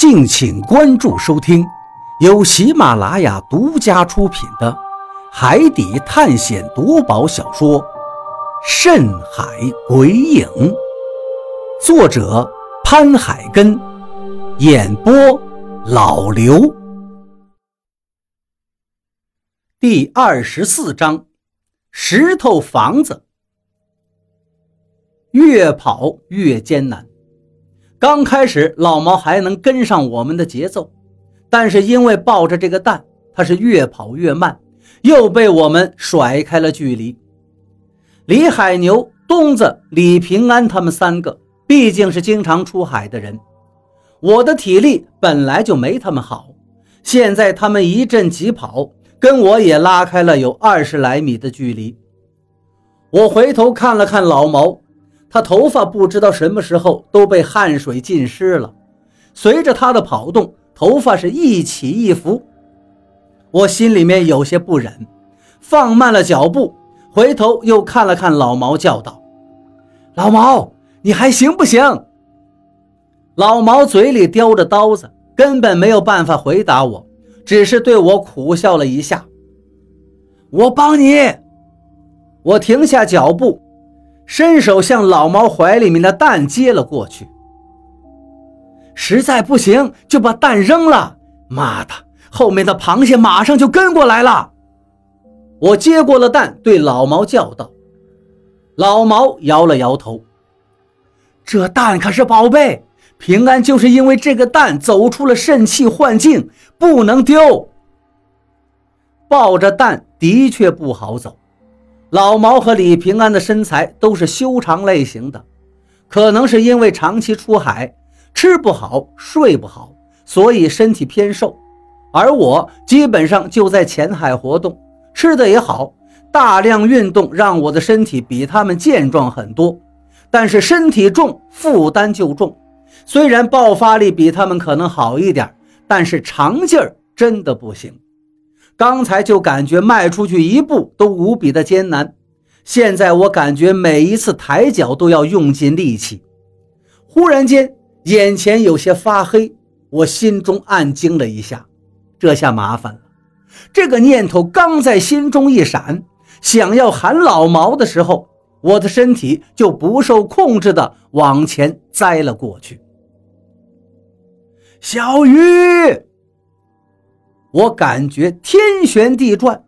敬请关注收听，由喜马拉雅独家出品的《海底探险夺宝小说》《深海鬼影》，作者潘海根，演播老刘。第二十四章：石头房子。越跑越艰难。刚开始，老毛还能跟上我们的节奏，但是因为抱着这个蛋，他是越跑越慢，又被我们甩开了距离。李海牛、东子、李平安他们三个毕竟是经常出海的人，我的体力本来就没他们好，现在他们一阵急跑，跟我也拉开了有二十来米的距离。我回头看了看老毛。他头发不知道什么时候都被汗水浸湿了，随着他的跑动，头发是一起一伏。我心里面有些不忍，放慢了脚步，回头又看了看老毛，叫道：“老毛，你还行不行？”老毛嘴里叼着刀子，根本没有办法回答我，只是对我苦笑了一下。我帮你。我停下脚步。伸手向老毛怀里面的蛋接了过去，实在不行就把蛋扔了。妈的，后面的螃蟹马上就跟过来了。我接过了蛋，对老毛叫道：“老毛摇了摇头，这蛋可是宝贝，平安就是因为这个蛋走出了肾气幻境，不能丢。抱着蛋的确不好走。”老毛和李平安的身材都是修长类型的，可能是因为长期出海，吃不好睡不好，所以身体偏瘦。而我基本上就在浅海活动，吃的也好，大量运动让我的身体比他们健壮很多。但是身体重，负担就重。虽然爆发力比他们可能好一点，但是长劲儿真的不行。刚才就感觉迈出去一步都无比的艰难，现在我感觉每一次抬脚都要用尽力气。忽然间，眼前有些发黑，我心中暗惊了一下，这下麻烦了。这个念头刚在心中一闪，想要喊老毛的时候，我的身体就不受控制的往前栽了过去。小鱼。我感觉天旋地转，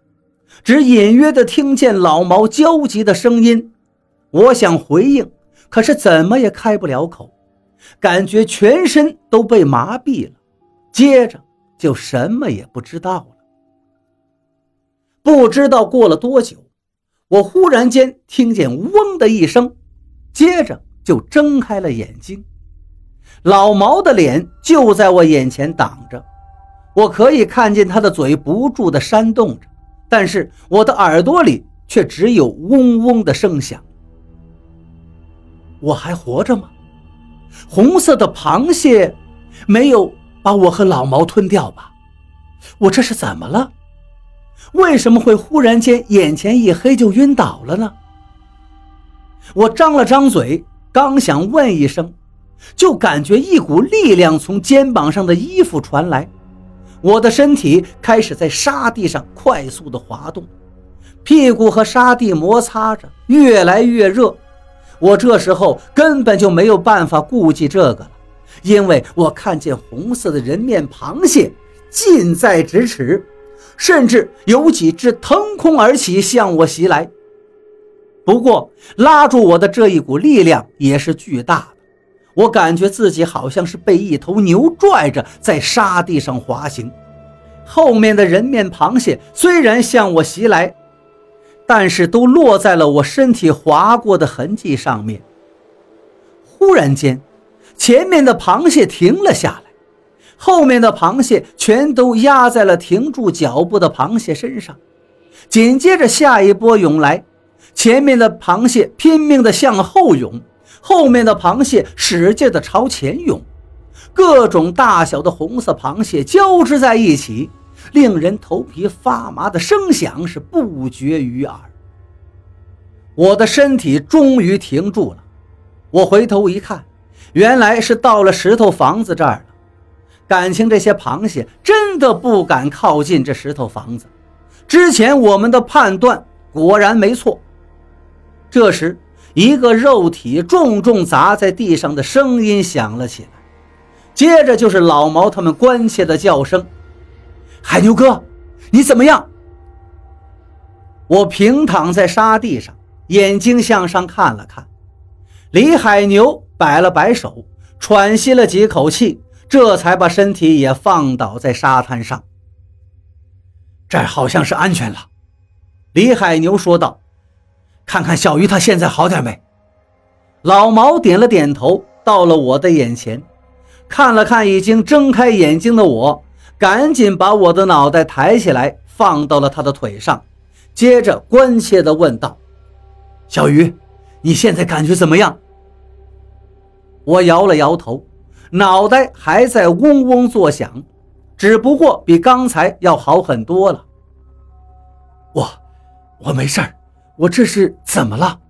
只隐约的听见老毛焦急的声音。我想回应，可是怎么也开不了口，感觉全身都被麻痹了。接着就什么也不知道了。不知道过了多久，我忽然间听见“嗡”的一声，接着就睁开了眼睛。老毛的脸就在我眼前挡着。我可以看见他的嘴不住地扇动着，但是我的耳朵里却只有嗡嗡的声响。我还活着吗？红色的螃蟹没有把我和老毛吞掉吧？我这是怎么了？为什么会忽然间眼前一黑就晕倒了呢？我张了张嘴，刚想问一声，就感觉一股力量从肩膀上的衣服传来。我的身体开始在沙地上快速的滑动，屁股和沙地摩擦着，越来越热。我这时候根本就没有办法顾及这个了，因为我看见红色的人面螃蟹近在咫尺，甚至有几只腾空而起向我袭来。不过拉住我的这一股力量也是巨大的。我感觉自己好像是被一头牛拽着在沙地上滑行，后面的人面螃蟹虽然向我袭来，但是都落在了我身体划过的痕迹上面。忽然间，前面的螃蟹停了下来，后面的螃蟹全都压在了停住脚步的螃蟹身上。紧接着，下一波涌来，前面的螃蟹拼命地向后涌。后面的螃蟹使劲地朝前涌，各种大小的红色螃蟹交织在一起，令人头皮发麻的声响是不绝于耳。我的身体终于停住了，我回头一看，原来是到了石头房子这儿了。感情这些螃蟹真的不敢靠近这石头房子。之前我们的判断果然没错。这时，一个肉体重重砸在地上的声音响了起来，接着就是老毛他们关切的叫声：“海牛哥，你怎么样？”我平躺在沙地上，眼睛向上看了看，李海牛摆了摆手，喘息了几口气，这才把身体也放倒在沙滩上。这儿好像是安全了，李海牛说道：“看看小鱼，他现在好点没？”老毛点了点头，到了我的眼前，看了看已经睁开眼睛的我，赶紧把我的脑袋抬起来，放到了他的腿上。接着关切地问道：“小鱼，你现在感觉怎么样？”我摇了摇头，脑袋还在嗡嗡作响，只不过比刚才要好很多了。我，我没事儿，我这是怎么了？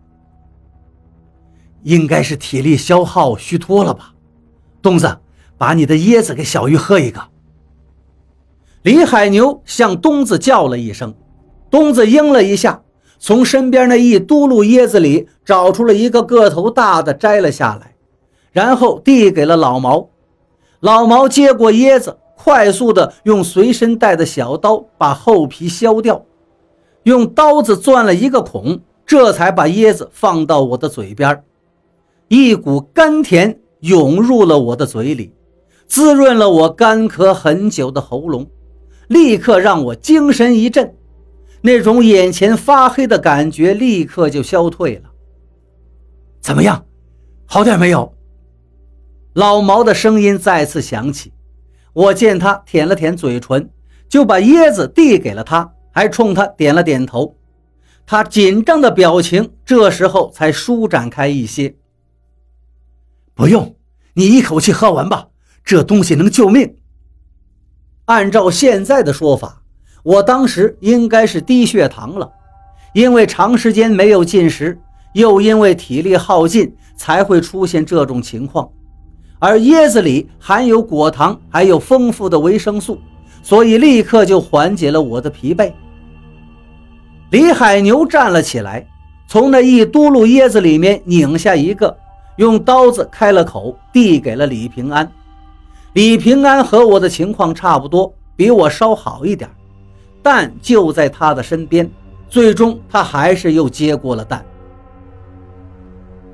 应该是体力消耗虚脱了吧？东子，把你的椰子给小鱼喝一个。李海牛向东子叫了一声。东子应了一下，从身边那一嘟噜椰子里找出了一个个头大的，摘了下来，然后递给了老毛。老毛接过椰子，快速的用随身带的小刀把厚皮削掉，用刀子钻了一个孔，这才把椰子放到我的嘴边。一股甘甜涌入了我的嘴里，滋润了我干咳很久的喉咙，立刻让我精神一振。那种眼前发黑的感觉立刻就消退了。怎么样，好点没有？老毛的声音再次响起。我见他舔了舔嘴唇，就把椰子递给了他，还冲他点了点头。他紧张的表情这时候才舒展开一些。不用，你一口气喝完吧，这东西能救命。按照现在的说法。我当时应该是低血糖了，因为长时间没有进食，又因为体力耗尽，才会出现这种情况。而椰子里含有果糖，还有丰富的维生素，所以立刻就缓解了我的疲惫。李海牛站了起来，从那一嘟噜椰子里面拧下一个，用刀子开了口，递给了李平安。李平安和我的情况差不多，比我稍好一点。蛋就在他的身边，最终他还是又接过了蛋。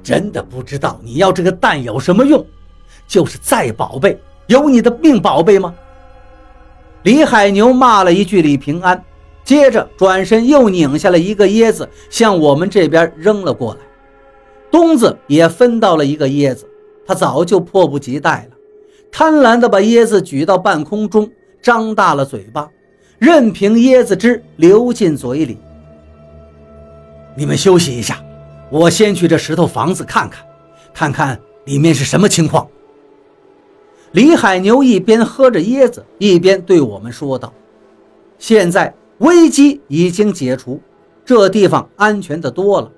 真的不知道你要这个蛋有什么用？就是再宝贝，有你的命宝贝吗？李海牛骂了一句李平安，接着转身又拧下了一个椰子，向我们这边扔了过来。东子也分到了一个椰子，他早就迫不及待了，贪婪地把椰子举到半空中，张大了嘴巴。任凭椰子汁流进嘴里。你们休息一下，我先去这石头房子看看，看看里面是什么情况。李海牛一边喝着椰子，一边对我们说道：“现在危机已经解除，这地方安全的多了。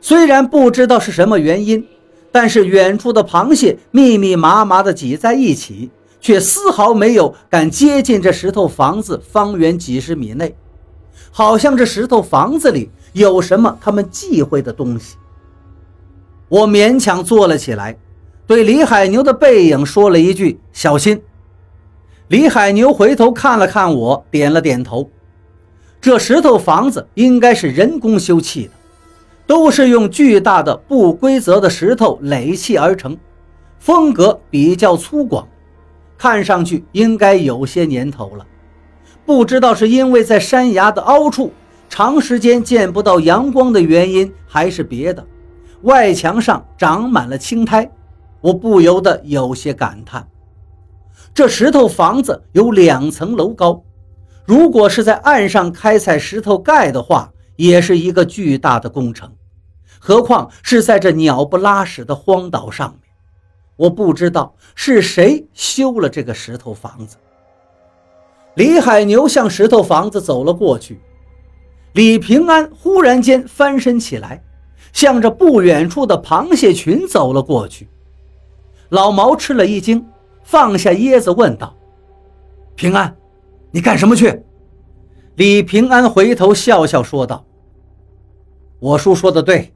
虽然不知道是什么原因，但是远处的螃蟹密密麻麻的挤在一起。”却丝毫没有敢接近这石头房子方圆几十米内，好像这石头房子里有什么他们忌讳的东西。我勉强坐了起来，对李海牛的背影说了一句：“小心。”李海牛回头看了看我，点了点头。这石头房子应该是人工修砌的，都是用巨大的不规则的石头垒砌而成，风格比较粗犷。看上去应该有些年头了，不知道是因为在山崖的凹处长时间见不到阳光的原因，还是别的。外墙上长满了青苔，我不由得有些感叹：这石头房子有两层楼高，如果是在岸上开采石头盖的话，也是一个巨大的工程，何况是在这鸟不拉屎的荒岛上面。我不知道是谁修了这个石头房子。李海牛向石头房子走了过去，李平安忽然间翻身起来，向着不远处的螃蟹群走了过去。老毛吃了一惊，放下椰子问道：“平安，你干什么去？”李平安回头笑笑说道：“我叔说的对，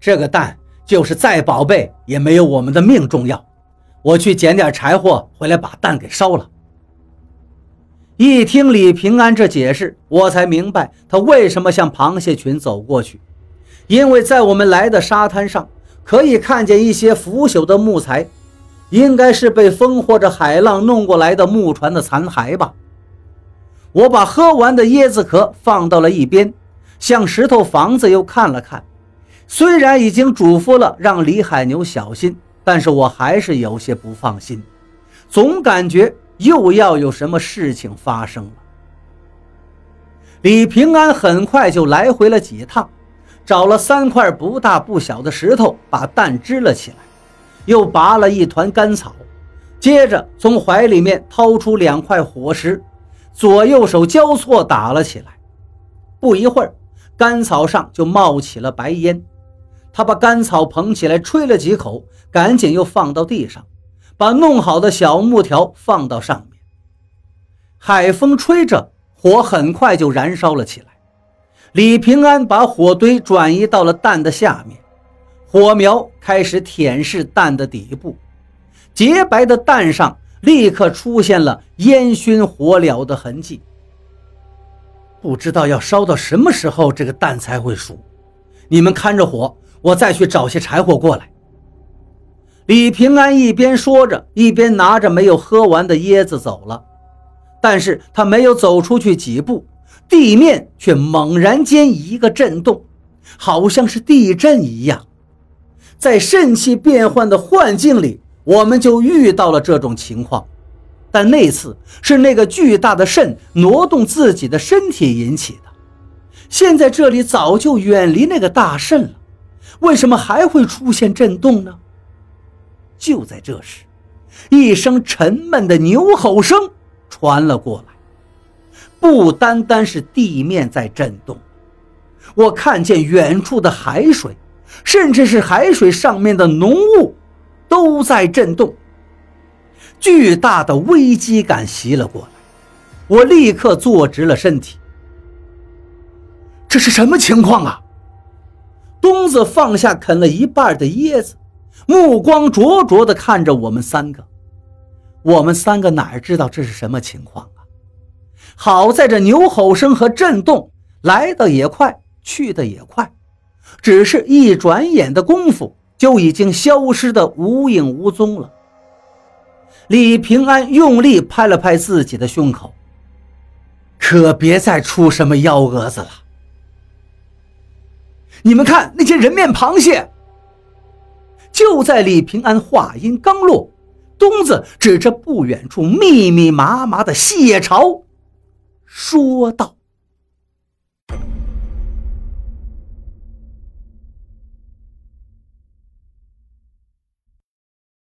这个蛋就是再宝贝也没有我们的命重要。我去捡点柴火回来，把蛋给烧了。”一听李平安这解释，我才明白他为什么向螃蟹群走过去，因为在我们来的沙滩上可以看见一些腐朽的木材，应该是被风或者海浪弄过来的木船的残骸吧。我把喝完的椰子壳放到了一边，向石头房子又看了看。虽然已经嘱咐了让李海牛小心，但是我还是有些不放心，总感觉又要有什么事情发生了。李平安很快就来回了几趟，找了三块不大不小的石头，把蛋支了起来，又拔了一团干草，接着从怀里面掏出两块火石。左右手交错打了起来，不一会儿，干草上就冒起了白烟。他把干草捧起来吹了几口，赶紧又放到地上，把弄好的小木条放到上面。海风吹着，火很快就燃烧了起来。李平安把火堆转移到了蛋的下面，火苗开始舔舐蛋的底部，洁白的蛋上。立刻出现了烟熏火燎的痕迹。不知道要烧到什么时候，这个蛋才会熟。你们看着火，我再去找些柴火过来。李平安一边说着，一边拿着没有喝完的椰子走了。但是他没有走出去几步，地面却猛然间一个震动，好像是地震一样。在肾气变换的幻境里。我们就遇到了这种情况，但那次是那个巨大的肾挪动自己的身体引起的。现在这里早就远离那个大肾了，为什么还会出现震动呢？就在这时，一声沉闷的牛吼声传了过来。不单单是地面在震动，我看见远处的海水，甚至是海水上面的浓雾。都在震动，巨大的危机感袭了过来，我立刻坐直了身体。这是什么情况啊？东子放下啃了一半的椰子，目光灼灼地看着我们三个。我们三个哪知道这是什么情况啊？好在这牛吼声和震动来的也快，去的也快，只是一转眼的功夫。就已经消失的无影无踪了。李平安用力拍了拍自己的胸口，可别再出什么幺蛾子了。你们看那些人面螃蟹！就在李平安话音刚落，东子指着不远处密密麻麻的蟹巢，说道。